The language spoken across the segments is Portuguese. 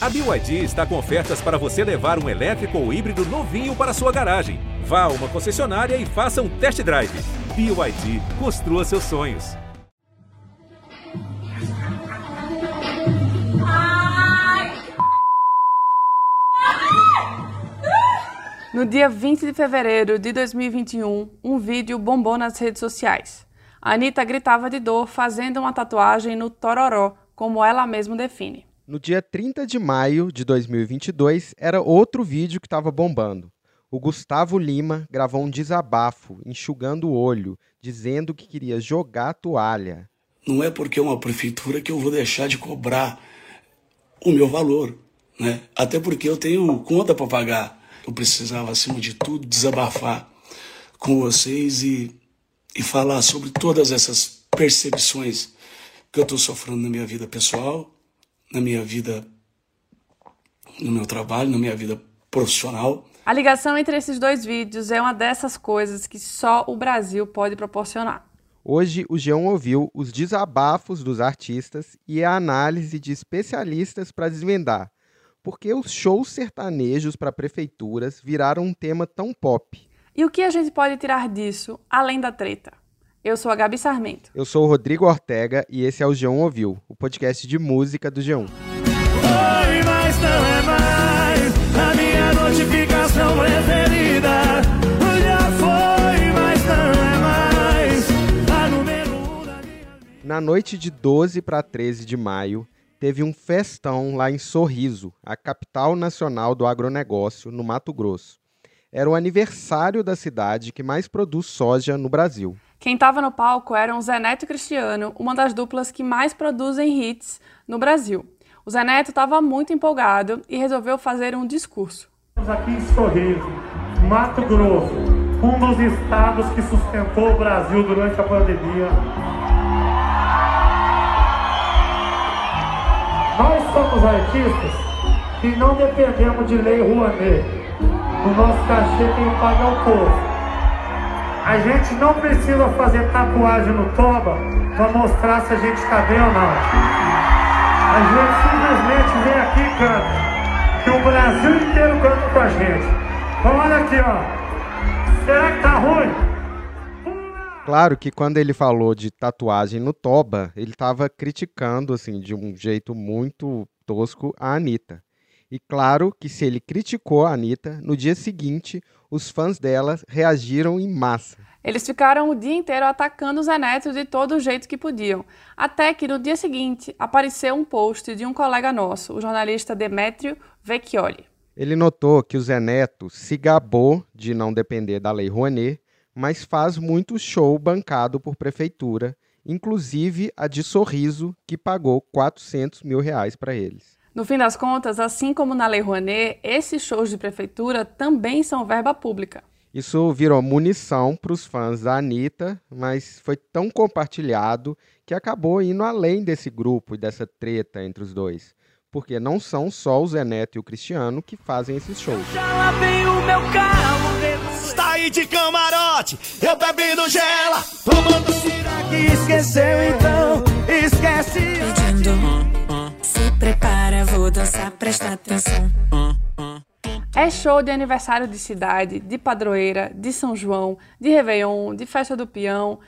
A BYD está com ofertas para você levar um elétrico ou híbrido novinho para sua garagem. Vá a uma concessionária e faça um test drive. BYD, construa seus sonhos. No dia 20 de fevereiro de 2021, um vídeo bombou nas redes sociais. A Anitta gritava de dor fazendo uma tatuagem no tororó, como ela mesma define. No dia 30 de maio de 2022, era outro vídeo que estava bombando. O Gustavo Lima gravou um desabafo, enxugando o olho, dizendo que queria jogar toalha. Não é porque é uma prefeitura que eu vou deixar de cobrar o meu valor, né? Até porque eu tenho conta para pagar eu precisava, acima de tudo, desabafar com vocês e, e falar sobre todas essas percepções que eu estou sofrendo na minha vida pessoal, na minha vida, no meu trabalho, na minha vida profissional. A ligação entre esses dois vídeos é uma dessas coisas que só o Brasil pode proporcionar. Hoje, o Geão ouviu os desabafos dos artistas e a análise de especialistas para desvendar porque os shows sertanejos para prefeituras viraram um tema tão pop. E o que a gente pode tirar disso, além da treta? Eu sou a Gabi Sarmento. Eu sou o Rodrigo Ortega e esse é o G1 Ouviu, o podcast de música do G1. Oi, mas não é mais a minha notificação preferida. Já foi, mas não é mais a número um da minha vida. Na noite de 12 para 13 de maio, teve um festão lá em Sorriso, a capital nacional do agronegócio, no Mato Grosso. Era o aniversário da cidade que mais produz soja no Brasil. Quem estava no palco eram Zé Neto e Cristiano, uma das duplas que mais produzem hits no Brasil. O Zé Neto estava muito empolgado e resolveu fazer um discurso. Estamos aqui em Sorriso, Mato Grosso, um dos estados que sustentou o Brasil durante a pandemia Nós somos artistas que não dependemos de lei Rouanet. O nosso cachê tem que pagar o povo. A gente não precisa fazer tatuagem no toba para mostrar se a gente está bem ou não. A gente simplesmente vem aqui e canta. Que o Brasil inteiro canta com a gente. Então olha aqui, ó. Será que tá ruim? Claro que quando ele falou de tatuagem no toba, ele estava criticando assim de um jeito muito tosco a Anitta. E claro que se ele criticou a Anitta, no dia seguinte os fãs dela reagiram em massa. Eles ficaram o dia inteiro atacando o Zé Neto de todo jeito que podiam. Até que no dia seguinte apareceu um post de um colega nosso, o jornalista Demetrio Vecchioli. Ele notou que o Zé Neto se gabou de não depender da Lei Rouanet mas faz muito show bancado por prefeitura, inclusive a de Sorriso, que pagou 400 mil reais para eles. No fim das contas, assim como na Lei Rouanet, esses shows de prefeitura também são verba pública. Isso virou munição para os fãs da Anitta, mas foi tão compartilhado que acabou indo além desse grupo e dessa treta entre os dois. Porque não são só o Zé Neto e o Cristiano que fazem esses shows. Já lavei o meu carro, Está aí de camarote, eu bebendo gela, tomando será que esqueceu então? Esquece. Pedindo, prepara, vou dançar, presta atenção. É show de aniversário de cidade, de padroeira, de São João, de Réveillon, de festa do peão.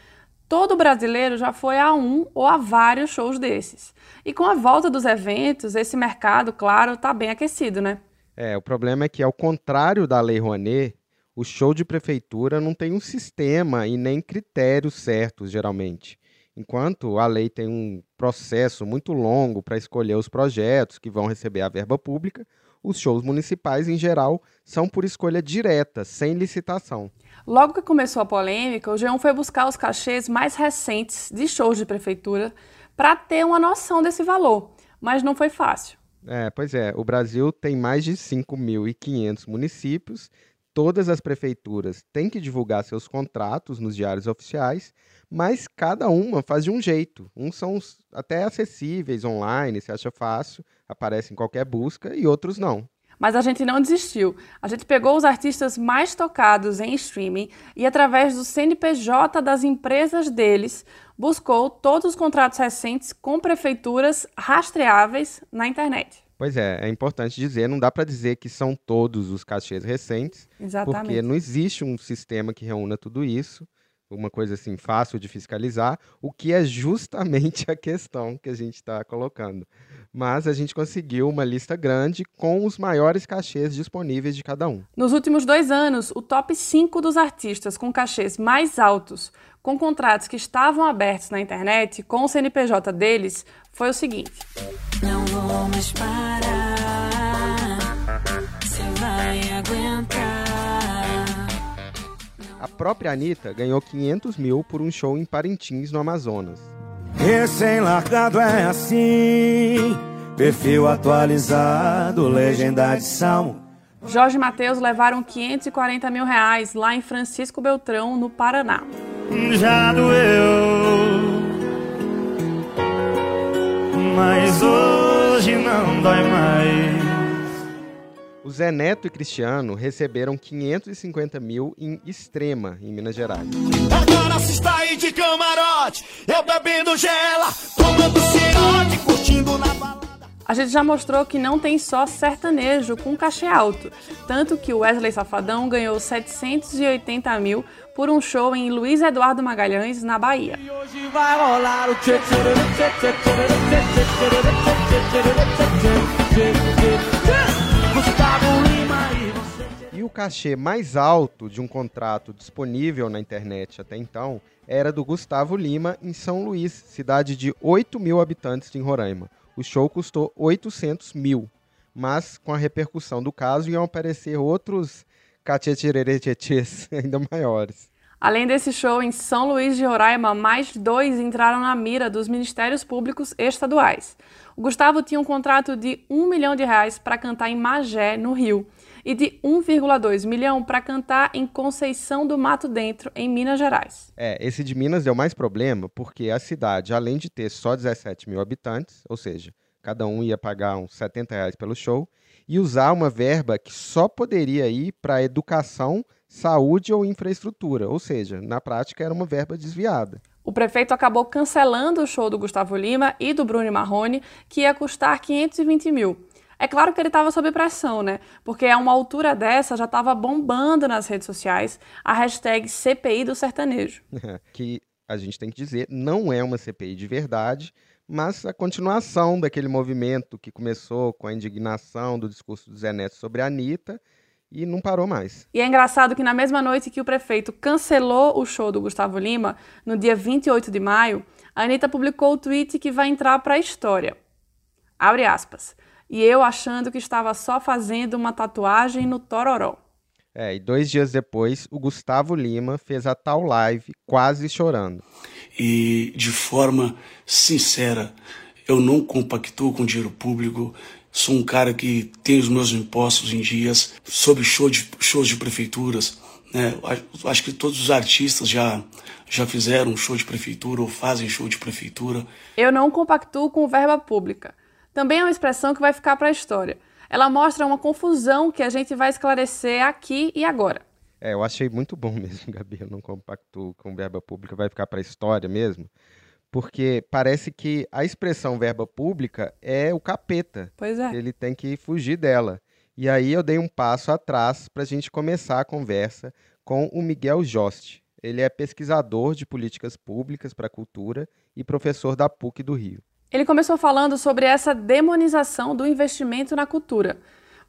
Todo brasileiro já foi a um ou a vários shows desses. E com a volta dos eventos, esse mercado, claro, está bem aquecido, né? É, o problema é que, ao contrário da Lei Rouanet, o show de prefeitura não tem um sistema e nem critérios certos, geralmente. Enquanto a lei tem um processo muito longo para escolher os projetos que vão receber a verba pública, os shows municipais, em geral, são por escolha direta, sem licitação. Logo que começou a polêmica, o G1 foi buscar os cachês mais recentes de shows de prefeitura para ter uma noção desse valor, mas não foi fácil. É, pois é, o Brasil tem mais de 5.500 municípios, todas as prefeituras têm que divulgar seus contratos nos diários oficiais, mas cada uma faz de um jeito. Uns são até acessíveis online, se acha fácil, aparece em qualquer busca, e outros não. Mas a gente não desistiu. A gente pegou os artistas mais tocados em streaming e, através do CNPJ das empresas deles, buscou todos os contratos recentes com prefeituras rastreáveis na internet. Pois é, é importante dizer, não dá para dizer que são todos os cachês recentes, Exatamente. porque não existe um sistema que reúna tudo isso, uma coisa assim fácil de fiscalizar, o que é justamente a questão que a gente está colocando. Mas a gente conseguiu uma lista grande com os maiores cachês disponíveis de cada um. Nos últimos dois anos, o top 5 dos artistas com cachês mais altos, com contratos que estavam abertos na internet com o CNPJ deles, foi o seguinte. Não vou mais parar. Você vai aguentar. A própria Anitta ganhou 500 mil por um show em Parintins, no Amazonas. Recém-largado é assim. Perfil atualizado, legenda de salmo. Jorge e Matheus levaram 540 mil reais lá em Francisco Beltrão, no Paraná. Já doeu. Mas hoje não dói mais. O Zé Neto e Cristiano receberam 550 mil em Extrema, em Minas Gerais. Agora se está aí de camarote, eu bebendo gela, tomando cirote, curtindo na balada. A gente já mostrou que não tem só sertanejo com cachê alto, tanto que o Wesley Safadão ganhou 780 mil por um show em Luiz Eduardo Magalhães, na Bahia. E o cachê mais alto de um contrato disponível na internet até então era do Gustavo Lima, em São Luís, cidade de 8 mil habitantes em Roraima. O show custou 800 mil, mas com a repercussão do caso iam aparecer outros cachê-tirerê-tchês ainda maiores. Além desse show em São Luís de Roraima, mais dois entraram na mira dos ministérios públicos estaduais. O Gustavo tinha um contrato de 1 milhão de reais para cantar em Magé, no Rio, e de 1,2 milhão para cantar em Conceição do Mato Dentro, em Minas Gerais. É, esse de Minas deu mais problema porque a cidade, além de ter só 17 mil habitantes, ou seja, cada um ia pagar uns 70 reais pelo show, e usar uma verba que só poderia ir para educação, saúde ou infraestrutura, ou seja, na prática era uma verba desviada. O prefeito acabou cancelando o show do Gustavo Lima e do Bruno Marrone, que ia custar 520 mil. É claro que ele estava sob pressão, né? Porque a uma altura dessa já estava bombando nas redes sociais a hashtag CPI do sertanejo. que a gente tem que dizer, não é uma CPI de verdade, mas a continuação daquele movimento que começou com a indignação do discurso do Zé Neto sobre a Anitta e não parou mais. E é engraçado que na mesma noite que o prefeito cancelou o show do Gustavo Lima, no dia 28 de maio, a Anitta publicou o tweet que vai entrar para a história. Abre aspas. E eu achando que estava só fazendo uma tatuagem no Tororó. É, e dois dias depois, o Gustavo Lima fez a tal live quase chorando. E de forma sincera, eu não compactuo com dinheiro público. Sou um cara que tem os meus impostos em dias, sobre show de, shows de prefeituras. Né? Acho- Acho que todos os artistas já, já fizeram show de prefeitura ou fazem show de prefeitura. Eu não compactuo com verba pública. Também é uma expressão que vai ficar para a história. Ela mostra uma confusão que a gente vai esclarecer aqui e agora. É, eu achei muito bom mesmo, Gabi. Eu não compacto com verba pública, vai ficar para a história mesmo. Porque parece que a expressão verba pública é o capeta. Pois é. Ele tem que fugir dela. E aí eu dei um passo atrás para a gente começar a conversa com o Miguel Jost. Ele é pesquisador de políticas públicas para a cultura e professor da PUC do Rio. Ele começou falando sobre essa demonização do investimento na cultura.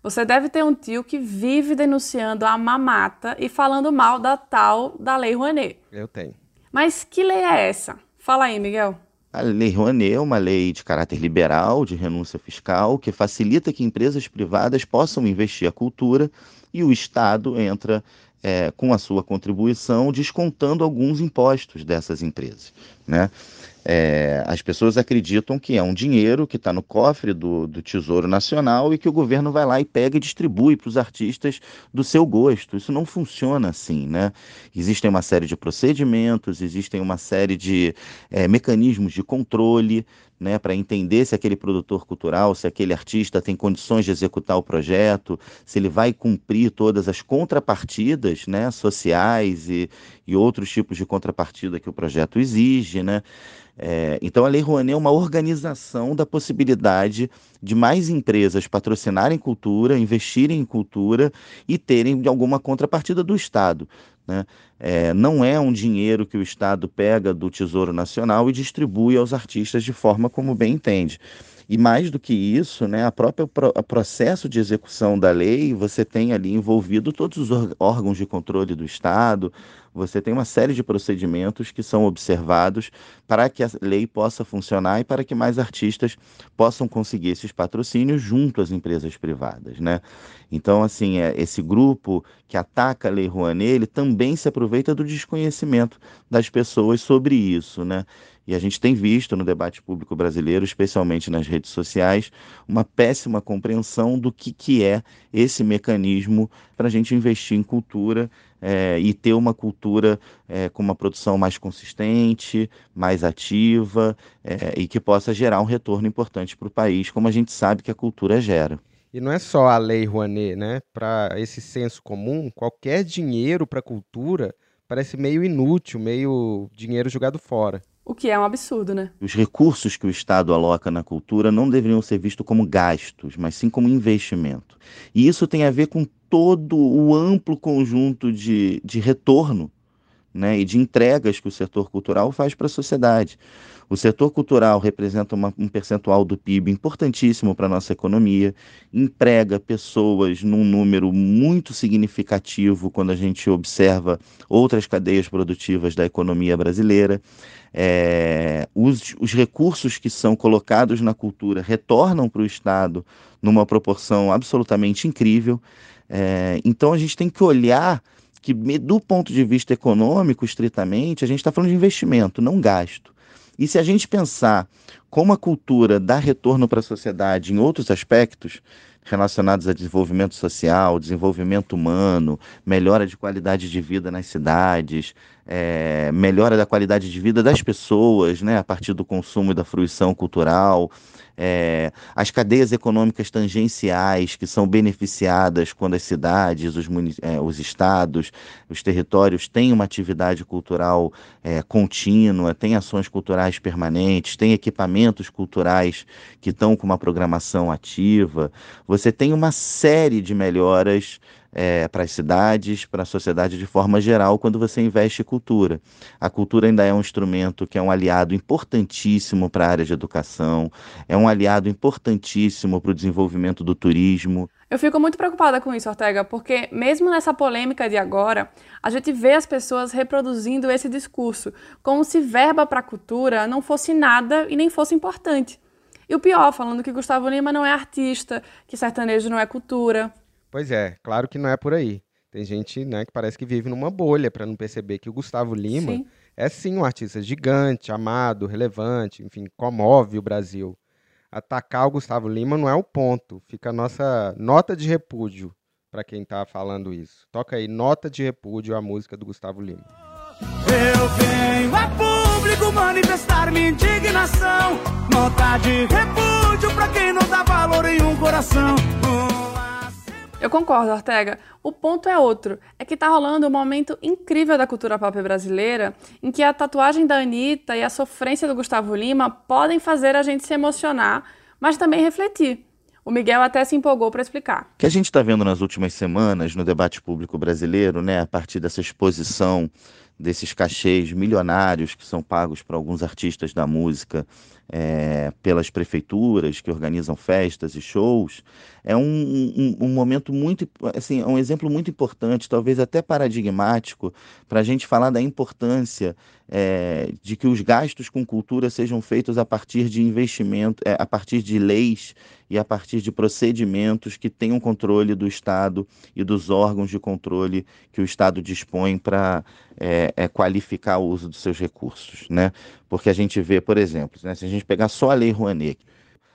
Você deve ter um tio que vive denunciando a mamata e falando mal da tal da Lei Rouanet. Eu tenho. Mas que lei é essa? Fala aí, Miguel. A Lei Rouanet é uma lei de caráter liberal, de renúncia fiscal, que facilita que empresas privadas possam investir a cultura e o Estado entra eh, com a sua contribuição, descontando alguns impostos dessas empresas. Né? Eh, as pessoas acreditam que é um dinheiro que está no cofre do, do Tesouro Nacional e que o governo vai lá e pega e distribui para os artistas do seu gosto. Isso não funciona assim. Né? Existem uma série de procedimentos, existem uma série de eh, mecanismos de controle né, para entender se aquele produtor cultural, se aquele artista tem condições de executar o projeto, se ele vai cumprir todas as contrapartidas né, sociais e, e outros tipos de contrapartida que o projeto exige. Né? É, então, a Lei Rouanet é uma organização da possibilidade de mais empresas patrocinarem cultura, investirem em cultura e terem alguma contrapartida do Estado. Né? É, não é um dinheiro que o Estado pega do Tesouro Nacional e distribui aos artistas de forma como bem entende. E mais do que isso, né, a própria processo de execução da lei, você tem ali envolvido todos os órgãos de controle do Estado, você tem uma série de procedimentos que são observados para que a lei possa funcionar e para que mais artistas possam conseguir esses patrocínios junto às empresas privadas, né? Então, assim, é, esse grupo que ataca a Lei Rouanet, ele também se aproveita do desconhecimento das pessoas sobre isso, né? E a gente tem visto no debate público brasileiro, especialmente nas redes sociais, uma péssima compreensão do que, que é esse mecanismo para a gente investir em cultura é, e ter uma cultura é, com uma produção mais consistente, mais ativa é, e que possa gerar um retorno importante para o país, como a gente sabe que a cultura gera. E não é só a lei Rouanet, né? Para esse senso comum, qualquer dinheiro para a cultura parece meio inútil, meio dinheiro jogado fora. O que é um absurdo, né? Os recursos que o Estado aloca na cultura não deveriam ser vistos como gastos, mas sim como investimento. E isso tem a ver com todo o amplo conjunto de, de retorno né, e de entregas que o setor cultural faz para a sociedade. O setor cultural representa uma, um percentual do PIB importantíssimo para a nossa economia, emprega pessoas num número muito significativo quando a gente observa outras cadeias produtivas da economia brasileira. É, os, os recursos que são colocados na cultura retornam para o Estado numa proporção absolutamente incrível. É, então a gente tem que olhar que, do ponto de vista econômico, estritamente, a gente está falando de investimento, não gasto. E se a gente pensar como a cultura dá retorno para a sociedade em outros aspectos, relacionados a desenvolvimento social, desenvolvimento humano, melhora de qualidade de vida nas cidades, é, melhora da qualidade de vida das pessoas, né, a partir do consumo e da fruição cultural, é, as cadeias econômicas tangenciais que são beneficiadas quando as cidades, os, é, os estados, os territórios têm uma atividade cultural é, contínua, têm ações culturais permanentes, têm equipamentos culturais que estão com uma programação ativa. Você tem uma série de melhoras é, para as cidades, para a sociedade de forma geral, quando você investe em cultura. A cultura ainda é um instrumento que é um aliado importantíssimo para a área de educação, é um aliado importantíssimo para o desenvolvimento do turismo. Eu fico muito preocupada com isso, Ortega, porque mesmo nessa polêmica de agora, a gente vê as pessoas reproduzindo esse discurso, como se verba para a cultura não fosse nada e nem fosse importante. E o pior, falando que Gustavo Lima não é artista, que sertanejo não é cultura. Pois é, claro que não é por aí. Tem gente né, que parece que vive numa bolha para não perceber que o Gustavo Lima sim. é sim um artista gigante, amado, relevante, enfim, comove o Brasil. Atacar o Gustavo Lima não é o ponto. Fica a nossa nota de repúdio para quem está falando isso. Toca aí, nota de repúdio à música do Gustavo Lima. Eu venho a público manifestar minha indignação. Nota de repúdio para quem não dá valor em um coração. Eu concordo, Ortega. O ponto é outro. É que tá rolando um momento incrível da cultura pop brasileira em que a tatuagem da Anitta e a sofrência do Gustavo Lima podem fazer a gente se emocionar, mas também refletir. O Miguel até se empolgou para explicar. O que a gente está vendo nas últimas semanas no debate público brasileiro, né, a partir dessa exposição desses cachês milionários que são pagos para alguns artistas da música é, pelas prefeituras que organizam festas e shows, é um, um, um, momento muito, assim, é um exemplo muito importante, talvez até paradigmático, para a gente falar da importância é, de que os gastos com cultura sejam feitos a partir de investimento, é, a partir de leis e a partir de procedimentos que tenham controle do Estado e dos órgãos de controle que o Estado dispõe para é, é, qualificar o uso dos seus recursos, né? Porque a gente vê, por exemplo, né, se a gente pegar só a Lei Rouanet,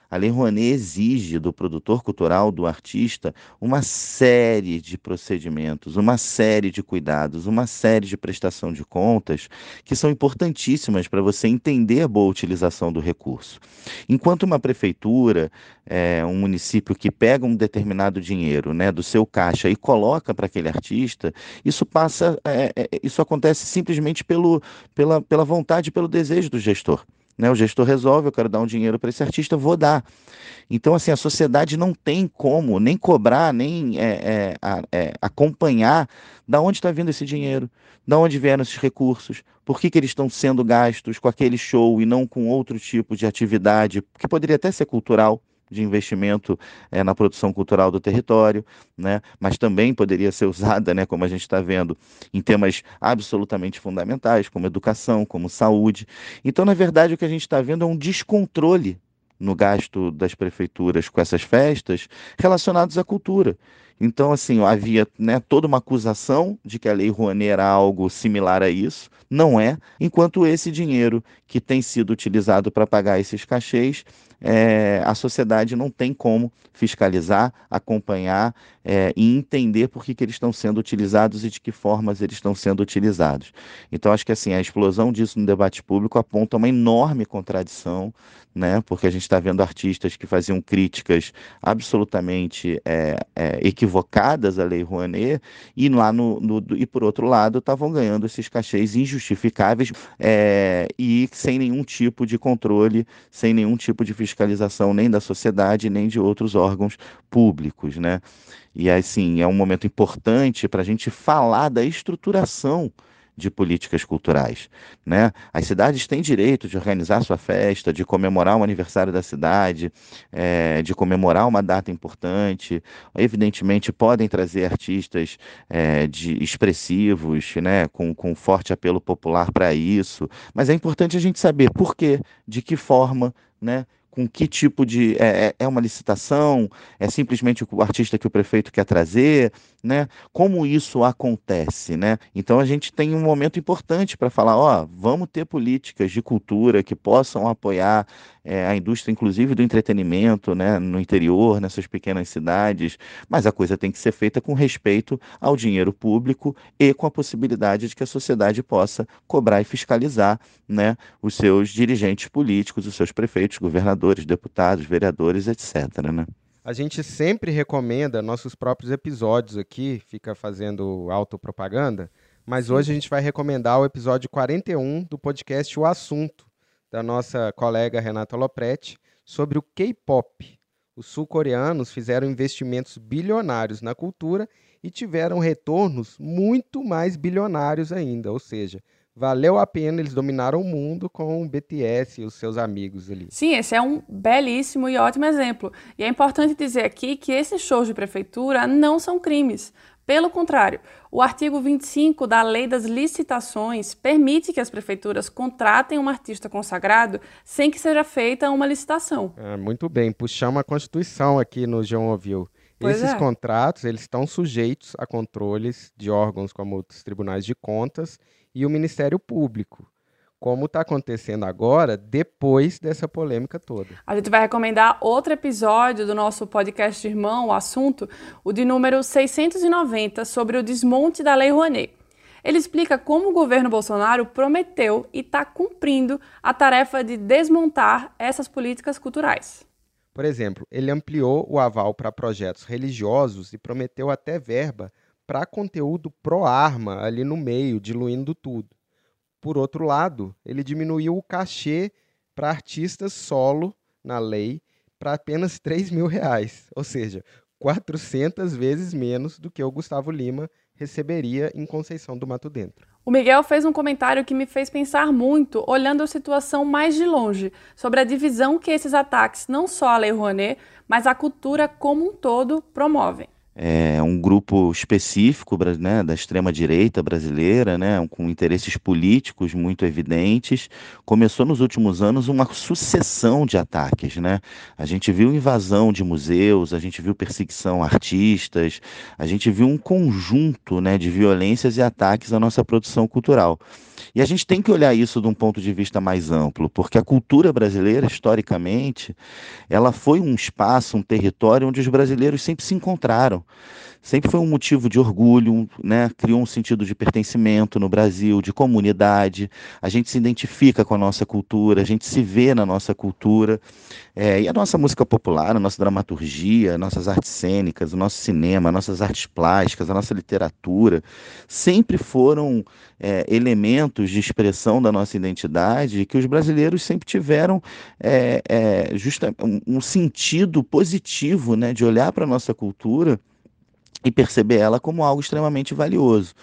a Lei Rouanet exige do produtor cultural, do artista, uma série de procedimentos, uma série de cuidados, uma série de prestação de contas que são importantíssimas para você entender a boa utilização do recurso. Enquanto uma prefeitura, é, um município que pega um determinado dinheiro né, do seu caixa e coloca para aquele artista, isso passa, é, é, isso acontece simplesmente pelo, pela, pela vontade, pelo desejo do gestor. Né? O gestor resolve, eu quero dar um dinheiro para esse artista, vou dar. Então, assim, a sociedade não tem como nem cobrar, nem é, é, é, acompanhar da onde está vindo esse dinheiro, da onde vieram esses recursos, por que, que eles estão sendo gastos com aquele show e não com outro tipo de atividade, que poderia até ser cultural, de investimento é, na produção cultural do território, né? mas também poderia ser usada, né, como a gente está vendo, em temas absolutamente fundamentais, como educação, como saúde. Então, na verdade, o que a gente está vendo é um descontrole no gasto das prefeituras com essas festas relacionados à cultura. Então, assim, havia né, toda uma acusação de que a Lei Rouanet era algo similar a isso. Não é, enquanto esse dinheiro que tem sido utilizado para pagar esses cachês é, a sociedade não tem como fiscalizar, acompanhar é, e entender por que, que eles estão sendo utilizados e de que formas eles estão sendo utilizados. Então, acho que assim, a explosão disso no debate público aponta uma enorme contradição, né? porque a gente está vendo artistas que faziam críticas absolutamente é, é, equivocadas à Lei Rouanet e, lá no, no e por outro lado, estavam ganhando esses cachês injustificáveis é, e sem nenhum tipo de controle, sem nenhum tipo de fiscalização fiscalização nem da sociedade, nem de outros órgãos públicos, né? E assim, é um momento importante para a gente falar da estruturação de políticas culturais. Né? As cidades têm direito de organizar sua festa, de comemorar o aniversário da cidade, é, de comemorar uma data importante. Evidentemente, podem trazer artistas é, de expressivos, né, com, com forte apelo popular para isso, mas é importante a gente saber por quê, de que forma, né, com que tipo de. É, é, é uma licitação? É simplesmente o artista que o prefeito quer trazer? Né? Como isso acontece? Né? Então a gente tem um momento importante para falar: ó, vamos ter políticas de cultura que possam apoiar é, a indústria, inclusive do entretenimento, né, no interior, nessas pequenas cidades, mas a coisa tem que ser feita com respeito ao dinheiro público e com a possibilidade de que a sociedade possa cobrar e fiscalizar né, os seus dirigentes políticos, os seus prefeitos, governadores, deputados, vereadores, etc. Né? A gente sempre recomenda nossos próprios episódios aqui, fica fazendo autopropaganda, mas hoje a gente vai recomendar o episódio 41 do podcast O Assunto, da nossa colega Renata Lopretti sobre o K-pop. Os sul-coreanos fizeram investimentos bilionários na cultura e tiveram retornos muito mais bilionários ainda, ou seja, valeu a pena, eles dominaram o mundo com o BTS e os seus amigos ali. Sim, esse é um belíssimo e ótimo exemplo. E é importante dizer aqui que esses shows de prefeitura não são crimes. Pelo contrário, o artigo 25 da Lei das Licitações permite que as prefeituras contratem um artista consagrado sem que seja feita uma licitação. É, muito bem, puxamos a Constituição aqui no João Ouviu. Pois Esses é. contratos eles estão sujeitos a controles de órgãos como os tribunais de contas e o Ministério Público como está acontecendo agora, depois dessa polêmica toda. A gente vai recomendar outro episódio do nosso podcast irmão, o assunto, o de número 690, sobre o desmonte da Lei Rouanet. Ele explica como o governo Bolsonaro prometeu e está cumprindo a tarefa de desmontar essas políticas culturais. Por exemplo, ele ampliou o aval para projetos religiosos e prometeu até verba para conteúdo pró-arma ali no meio, diluindo tudo. Por outro lado, ele diminuiu o cachê para artistas solo na lei para apenas 3 mil reais, ou seja, 400 vezes menos do que o Gustavo Lima receberia em Conceição do Mato Dentro. O Miguel fez um comentário que me fez pensar muito, olhando a situação mais de longe, sobre a divisão que esses ataques, não só à Lei Rouanet, mas a cultura como um todo, promovem é, um grupo específico né, da extrema-direita brasileira, né, com interesses políticos muito evidentes, começou nos últimos anos uma sucessão de ataques. Né? A gente viu invasão de museus, a gente viu perseguição a artistas, a gente viu um conjunto né, de violências e ataques à nossa produção cultural. E a gente tem que olhar isso de um ponto de vista mais amplo, porque a cultura brasileira, historicamente, ela foi um espaço, um território onde os brasileiros sempre se encontraram Sempre foi um motivo de orgulho, né? criou um sentido de pertencimento no Brasil, de comunidade. A gente se identifica com a nossa cultura, a gente se vê na nossa cultura. É, e a nossa música popular, a nossa dramaturgia, nossas artes cênicas, o nosso cinema, nossas artes plásticas, a nossa literatura, sempre foram é, elementos de expressão da nossa identidade que os brasileiros sempre tiveram é, é, justa, um, um sentido positivo né, de olhar para a nossa cultura e perceber ela como algo extremamente valioso.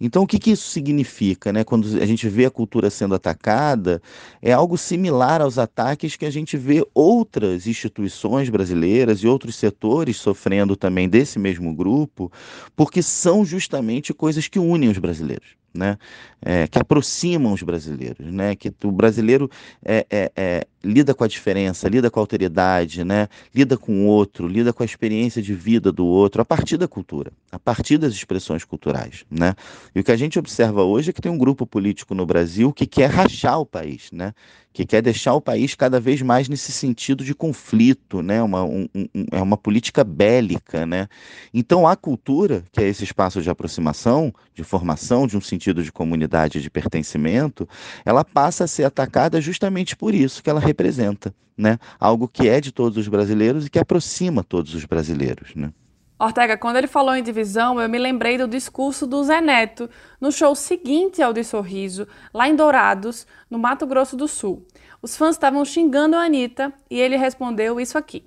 Então, o que, que isso significa? Né? Quando a gente vê a cultura sendo atacada, é algo similar aos ataques que a gente vê outras instituições brasileiras e outros setores sofrendo também desse mesmo grupo, porque são justamente coisas que unem os brasileiros né? É, que aproximam os brasileiros, né? que o brasileiro é, é, é, lida com a diferença, lida com a alteridade, né? lida com o outro, lida com a experiência de vida do outro a partir da cultura, a partir das expressões culturais. Né? E o que a gente observa hoje é que tem um grupo político no Brasil que quer rachar o país, né? que quer deixar o país cada vez mais nesse sentido de conflito, né? uma, um, um, é uma política bélica. Né? Então, a cultura, que é esse espaço de aproximação, de formação, de um sentido de comunidade, de pertencimento, ela passa a ser atacada justamente por isso que ela representa. Né? Algo que é de todos os brasileiros e que aproxima todos os brasileiros. Né? Ortega, quando ele falou em divisão, eu me lembrei do discurso do Zé Neto no show seguinte ao de Sorriso, lá em Dourados, no Mato Grosso do Sul. Os fãs estavam xingando a Anitta e ele respondeu isso aqui.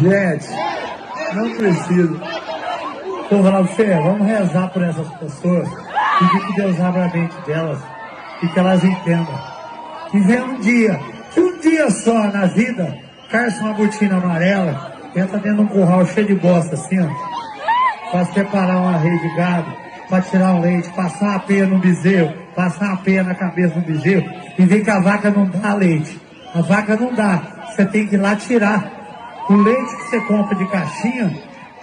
Gente, não preciso. Pra você, vamos rezar por essas pessoas, pedir que Deus abra a mente delas e que elas entendam. Que venha um dia, dia só na vida, caia uma botina amarela entra dentro de um curral cheio de bosta assim, ó. Pra preparar uma rede de gado, pra tirar o leite, passar uma peia no bezerro, passar uma peia na cabeça do bezerro, e vem que a vaca não dá leite. A vaca não dá. Você tem que ir lá tirar. O leite que você compra de caixinha,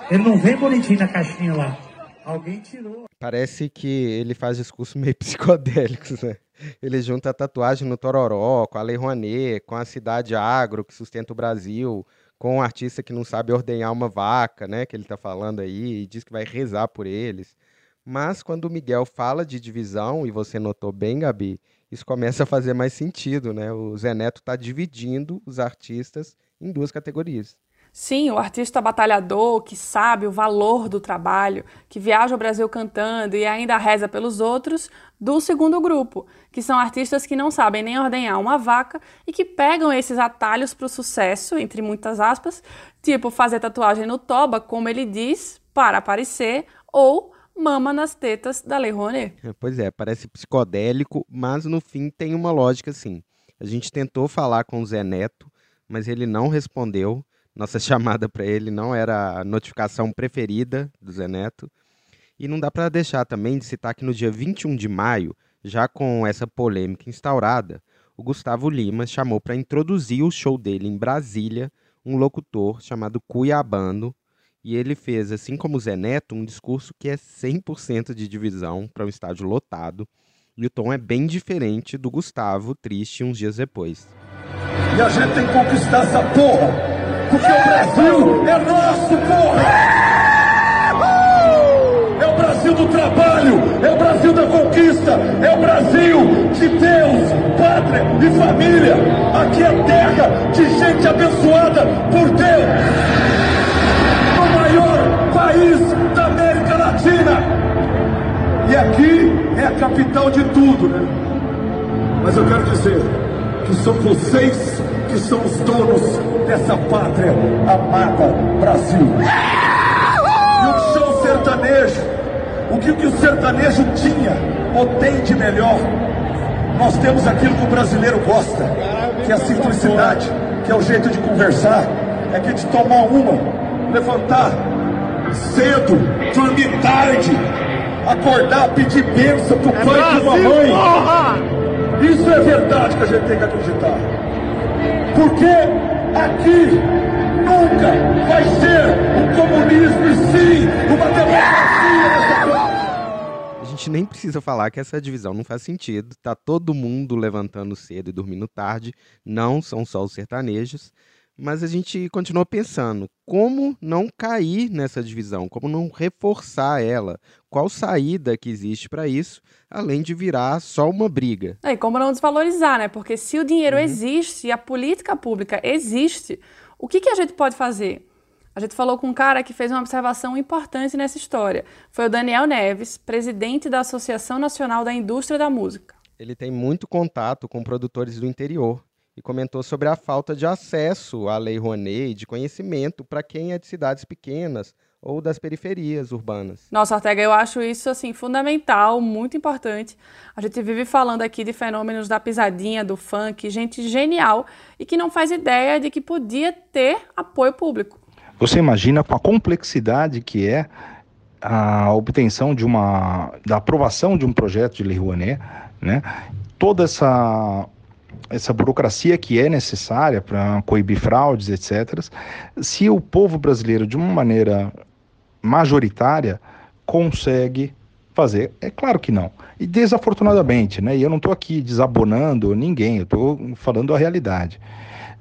ele não vem bonitinho na caixinha lá. Alguém tirou. Parece que ele faz discurso meio psicodélicos, né? Ele junta a tatuagem no Tororó, com a Lei Rouanet, com a cidade agro que sustenta o Brasil, com um artista que não sabe ordenhar uma vaca, né, que ele está falando aí, e diz que vai rezar por eles. Mas quando o Miguel fala de divisão, e você notou bem, Gabi, isso começa a fazer mais sentido, né? O Zé Neto está dividindo os artistas em duas categorias. Sim, o artista batalhador que sabe o valor do trabalho, que viaja o Brasil cantando e ainda reza pelos outros, do segundo grupo, que são artistas que não sabem nem ordenhar uma vaca e que pegam esses atalhos para o sucesso, entre muitas aspas, tipo fazer tatuagem no toba, como ele diz, para aparecer, ou mama nas tetas da Lei Rouanet. É, pois é, parece psicodélico, mas no fim tem uma lógica sim. A gente tentou falar com o Zé Neto, mas ele não respondeu. Nossa chamada para ele não era a notificação preferida do Zé Neto. E não dá para deixar também de citar que no dia 21 de maio, já com essa polêmica instaurada, o Gustavo Lima chamou para introduzir o show dele em Brasília um locutor chamado Cuiabano, e ele fez, assim como o Zé Neto, um discurso que é 100% de divisão para um estádio lotado, e o tom é bem diferente do Gustavo triste uns dias depois. E a gente tem que conquistar essa porra! Porque o Brasil é nosso, porra! É o Brasil do trabalho, é o Brasil da conquista, é o Brasil de Deus, pátria e família. Aqui é terra de gente abençoada por Deus. O maior país da América Latina. E aqui é a capital de tudo, né? Mas eu quero dizer que são vocês que são os donos dessa pátria amada Brasil. E o show sertanejo, o que, que o sertanejo tinha ou tem de melhor? Nós temos aquilo que o brasileiro gosta, que é a simplicidade, que é o jeito de conversar, é que de tomar uma, levantar cedo, dormir tarde, acordar, pedir bênção pro pai e pra mamãe. Isso é verdade que a gente tem que acreditar. Porque aqui nunca vai ser o comunismo e sim uma democracia nessa A gente nem precisa falar que essa divisão não faz sentido. Tá todo mundo levantando cedo e dormindo tarde. Não são só os sertanejos. Mas a gente continua pensando como não cair nessa divisão, como não reforçar ela, qual saída que existe para isso, além de virar só uma briga. É, e como não desvalorizar, né? Porque se o dinheiro uhum. existe e a política pública existe, o que, que a gente pode fazer? A gente falou com um cara que fez uma observação importante nessa história. Foi o Daniel Neves, presidente da Associação Nacional da Indústria da Música. Ele tem muito contato com produtores do interior e comentou sobre a falta de acesso à Lei Rouanet e de conhecimento para quem é de cidades pequenas ou das periferias urbanas. Nossa, Ortega, eu acho isso assim fundamental, muito importante. A gente vive falando aqui de fenômenos da pisadinha, do funk, gente genial e que não faz ideia de que podia ter apoio público. Você imagina com a complexidade que é a obtenção de uma da aprovação de um projeto de lei Rouanet, né? Toda essa essa burocracia que é necessária para coibir fraudes, etc. Se o povo brasileiro de uma maneira majoritária consegue fazer, é claro que não. E desafortunadamente, né? E eu não estou aqui desabonando ninguém, eu estou falando a realidade.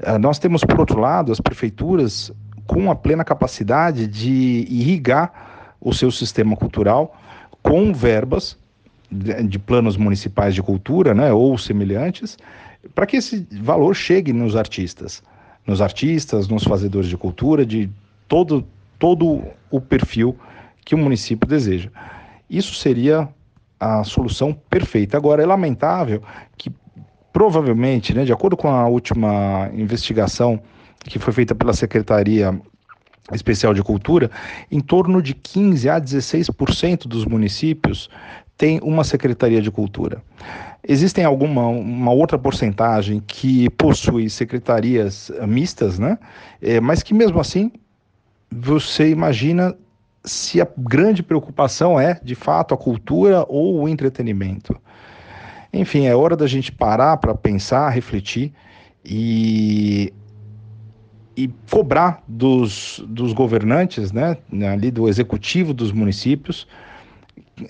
Uh, nós temos, por outro lado, as prefeituras com a plena capacidade de irrigar o seu sistema cultural com verbas de planos municipais de cultura, né, ou semelhantes, para que esse valor chegue nos artistas, nos artistas, nos fazedores de cultura, de todo todo o perfil que o município deseja. Isso seria a solução perfeita. Agora é lamentável que provavelmente, né, de acordo com a última investigação que foi feita pela Secretaria Especial de Cultura, em torno de 15 a 16% dos municípios tem uma Secretaria de Cultura. Existem alguma uma outra porcentagem que possui secretarias mistas, né? É, mas que mesmo assim você imagina se a grande preocupação é de fato a cultura ou o entretenimento. Enfim, é hora da gente parar para pensar, refletir e e cobrar dos, dos governantes, né, ali do executivo dos municípios,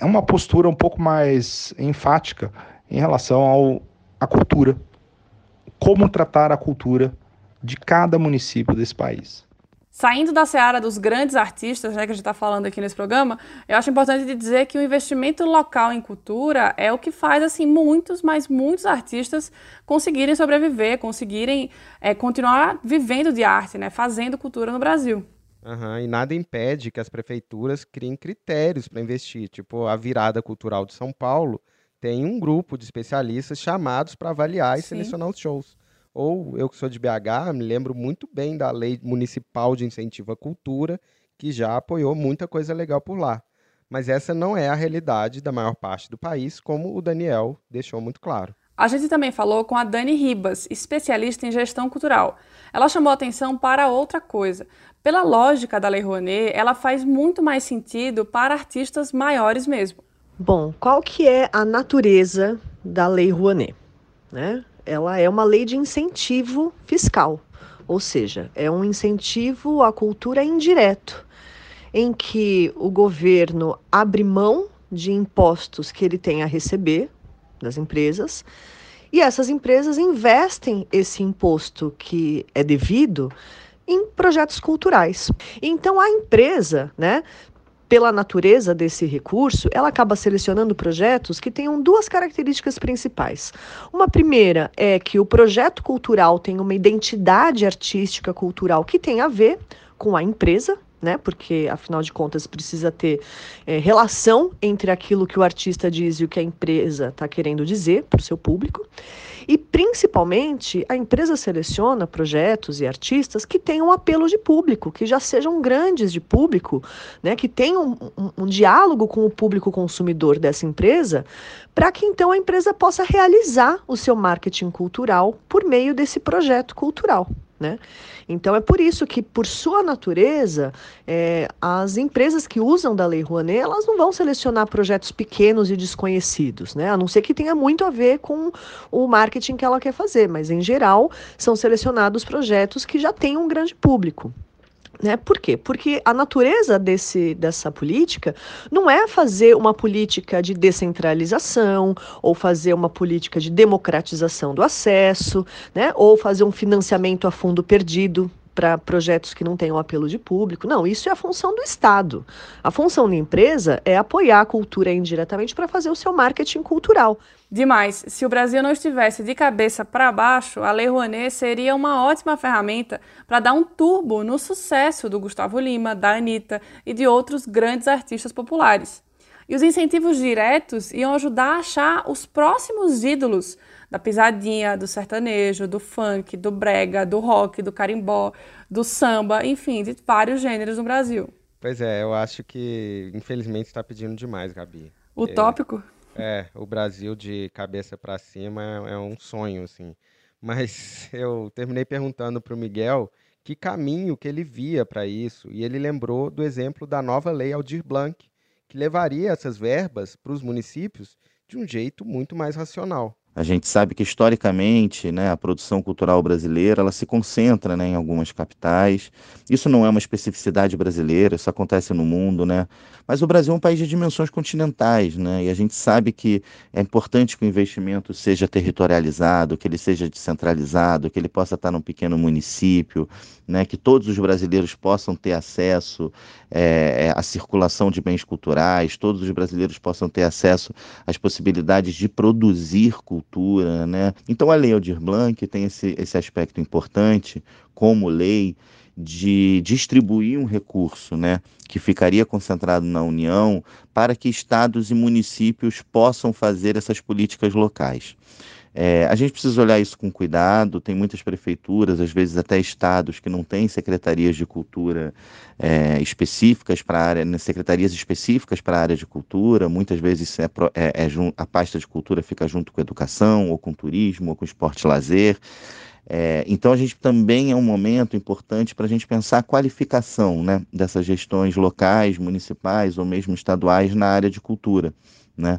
uma postura um pouco mais enfática em relação ao, à cultura. Como tratar a cultura de cada município desse país. Saindo da seara dos grandes artistas, né, que a gente está falando aqui nesse programa, eu acho importante dizer que o investimento local em cultura é o que faz assim muitos, mas muitos artistas conseguirem sobreviver, conseguirem é, continuar vivendo de arte, né, fazendo cultura no Brasil. Uhum, e nada impede que as prefeituras criem critérios para investir. Tipo, a virada cultural de São Paulo tem um grupo de especialistas chamados para avaliar e Sim. selecionar os shows ou eu que sou de BH, me lembro muito bem da Lei Municipal de Incentivo à Cultura, que já apoiou muita coisa legal por lá. Mas essa não é a realidade da maior parte do país, como o Daniel deixou muito claro. A gente também falou com a Dani Ribas, especialista em gestão cultural. Ela chamou atenção para outra coisa. Pela lógica da Lei Rouanet, ela faz muito mais sentido para artistas maiores mesmo. Bom, qual que é a natureza da Lei Rouanet? Né? Ela é uma lei de incentivo fiscal, ou seja, é um incentivo à cultura indireto, em que o governo abre mão de impostos que ele tem a receber das empresas e essas empresas investem esse imposto que é devido em projetos culturais. Então a empresa, né, pela natureza desse recurso, ela acaba selecionando projetos que tenham duas características principais. Uma primeira é que o projeto cultural tem uma identidade artística cultural que tem a ver com a empresa, né? Porque afinal de contas precisa ter é, relação entre aquilo que o artista diz e o que a empresa está querendo dizer para o seu público. E principalmente a empresa seleciona projetos e artistas que tenham apelo de público, que já sejam grandes de público, né? Que tenham um, um, um diálogo com o público consumidor dessa empresa, para que então a empresa possa realizar o seu marketing cultural por meio desse projeto cultural. Né? Então é por isso que, por sua natureza, é, as empresas que usam da Lei Rouanet, elas não vão selecionar projetos pequenos e desconhecidos, né? A não ser que tenha muito a ver com o marketing que ela quer fazer, mas em geral são selecionados projetos que já têm um grande público. Né? Por quê? Porque a natureza desse, dessa política não é fazer uma política de descentralização, ou fazer uma política de democratização do acesso, né? ou fazer um financiamento a fundo perdido para projetos que não tenham apelo de público. Não, isso é a função do Estado. A função da empresa é apoiar a cultura indiretamente para fazer o seu marketing cultural. Demais. Se o Brasil não estivesse de cabeça para baixo, a Lei Rouanet seria uma ótima ferramenta para dar um turbo no sucesso do Gustavo Lima, da Anitta e de outros grandes artistas populares. E os incentivos diretos iam ajudar a achar os próximos ídolos da pisadinha, do sertanejo, do funk, do brega, do rock, do carimbó, do samba, enfim, de vários gêneros no Brasil. Pois é, eu acho que infelizmente está pedindo demais, Gabi. Utópico? É, o Brasil de cabeça para cima é, é, um sonho, assim. Mas eu terminei perguntando para o Miguel que caminho que ele via para isso, e ele lembrou do exemplo da nova lei Aldir Blanc, que levaria essas verbas para os municípios de um jeito muito mais racional. A gente sabe que historicamente, né, a produção cultural brasileira, ela se concentra, né, em algumas capitais. Isso não é uma especificidade brasileira, isso acontece no mundo, né? Mas o Brasil é um país de dimensões continentais, né? E a gente sabe que é importante que o investimento seja territorializado, que ele seja descentralizado, que ele possa estar num pequeno município, né? Que todos os brasileiros possam ter acesso é, à circulação de bens culturais, todos os brasileiros possam ter acesso às possibilidades de produzir cultura, né? Então a Lei Aldir Blanc tem esse, esse aspecto importante como lei de distribuir um recurso, né, que ficaria concentrado na União, para que estados e municípios possam fazer essas políticas locais. É, a gente precisa olhar isso com cuidado. Tem muitas prefeituras, às vezes até estados, que não têm secretarias de cultura é, específicas para a área, né, secretarias específicas para a área de cultura. Muitas vezes é, é, é a pasta de cultura fica junto com educação, ou com turismo, ou com esporte lazer. É, então a gente também é um momento importante para a gente pensar a qualificação né, dessas gestões locais, municipais ou mesmo estaduais na área de cultura. Né?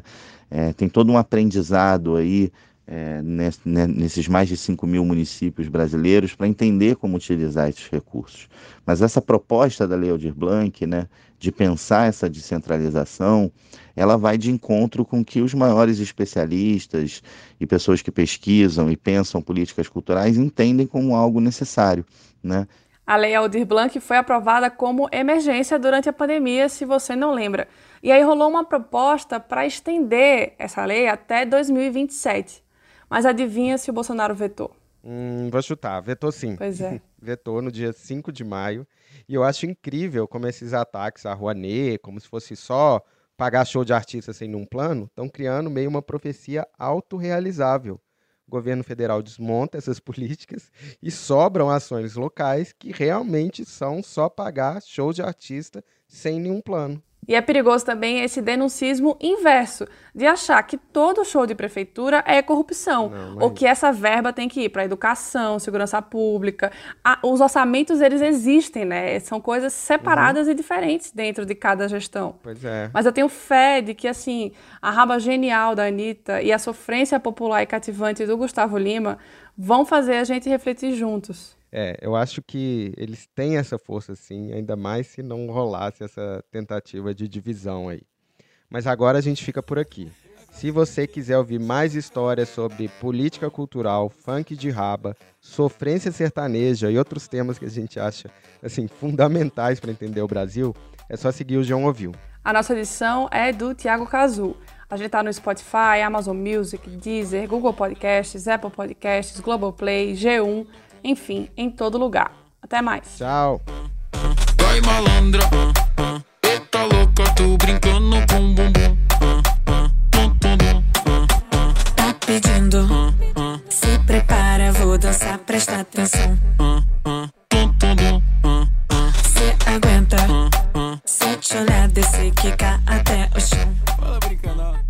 É, tem todo um aprendizado aí é, nesses mais de 5 mil municípios brasileiros para entender como utilizar esses recursos. Mas essa proposta da Lei Aldir Blanc, né, de pensar essa descentralização, ela vai de encontro com que os maiores especialistas e pessoas que pesquisam e pensam políticas culturais entendem como algo necessário. Né? A Lei Aldir Blanc foi aprovada como emergência durante a pandemia, se você não lembra. E aí rolou uma proposta para estender essa lei até 2027. Mas adivinha se o Bolsonaro vetou? Hum, vou chutar, vetou sim. Pois é. vetou no dia 5 de maio. E eu acho incrível como esses ataques à Rouanet, como se fosse só pagar show de artista sem nenhum plano, estão criando meio uma profecia autorrealizável. O governo federal desmonta essas políticas e sobram ações locais que realmente são só pagar show de artista sem nenhum plano. E é perigoso também esse denuncismo inverso, de achar que todo show de prefeitura é corrupção, não, ou que essa verba tem que ir para educação, segurança pública. os orçamentos, eles existem, né? São coisas separadas uhum. e diferentes dentro de cada gestão. Pois é. Mas eu tenho fé de que, assim, a raba genial da Anitta e a sofrência popular e cativante do Gustavo Lima vão fazer a gente refletir juntos. É, eu acho que eles têm essa força sim, ainda mais se não rolasse essa tentativa de divisão aí. Mas agora a gente fica por aqui. Se você quiser ouvir mais histórias sobre política cultural, funk de raba, sofrência sertaneja e outros temas que a gente acha assim fundamentais para entender o Brasil, é só seguir o João Ouviu. A nossa edição é do Tiago Cazu. A gente está no Spotify, Amazon Music, Deezer, Google Podcasts, Apple Podcasts, Globoplay, G1 enfim, em todo lugar. Até mais. Tchau. Vai malandra, eita louca, tô brincando com bumbum. Tá pedindo, se prepara, vou dançar, presta atenção. Cê aguenta, se te olhar, descer, quicar até o chão. Fala brincando,